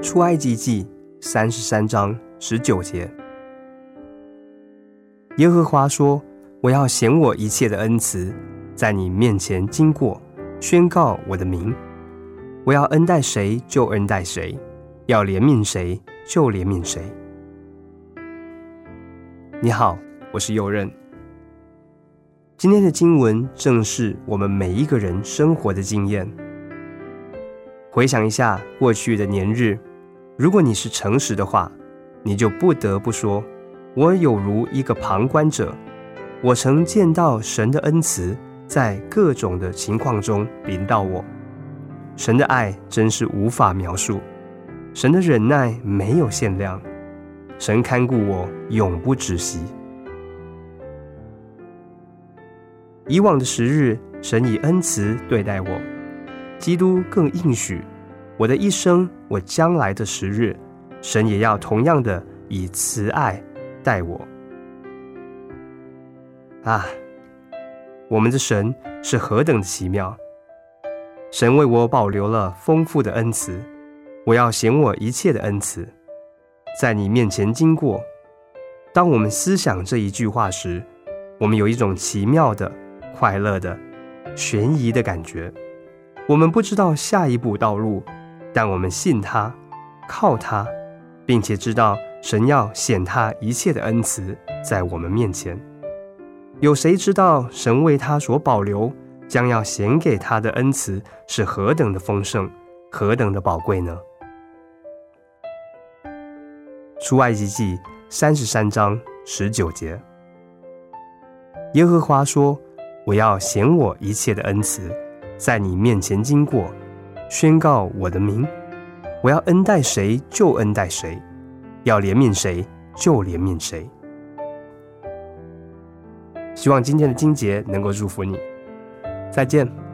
出埃及记三十三章十九节，耶和华说：“我要显我一切的恩慈，在你面前经过，宣告我的名。我要恩待谁就恩待谁，要怜悯谁就怜悯谁。”你好，我是右任。今天的经文正是我们每一个人生活的经验。回想一下过去的年日，如果你是诚实的话，你就不得不说：“我有如一个旁观者，我曾见到神的恩慈在各种的情况中临到我。神的爱真是无法描述，神的忍耐没有限量。”神看顾我，永不止息。以往的时日，神以恩慈对待我；基督更应许，我的一生，我将来的时日，神也要同样的以慈爱待我。啊，我们的神是何等的奇妙！神为我保留了丰富的恩慈，我要显我一切的恩慈。在你面前经过。当我们思想这一句话时，我们有一种奇妙的、快乐的、悬疑的感觉。我们不知道下一步道路，但我们信他，靠他，并且知道神要显他一切的恩慈在我们面前。有谁知道神为他所保留，将要显给他的恩慈是何等的丰盛，何等的宝贵呢？出埃及记三十三章十九节，耶和华说：“我要显我一切的恩慈，在你面前经过，宣告我的名。我要恩待谁就恩待谁，要怜悯谁就怜悯谁。”希望今天的金节能够祝福你。再见。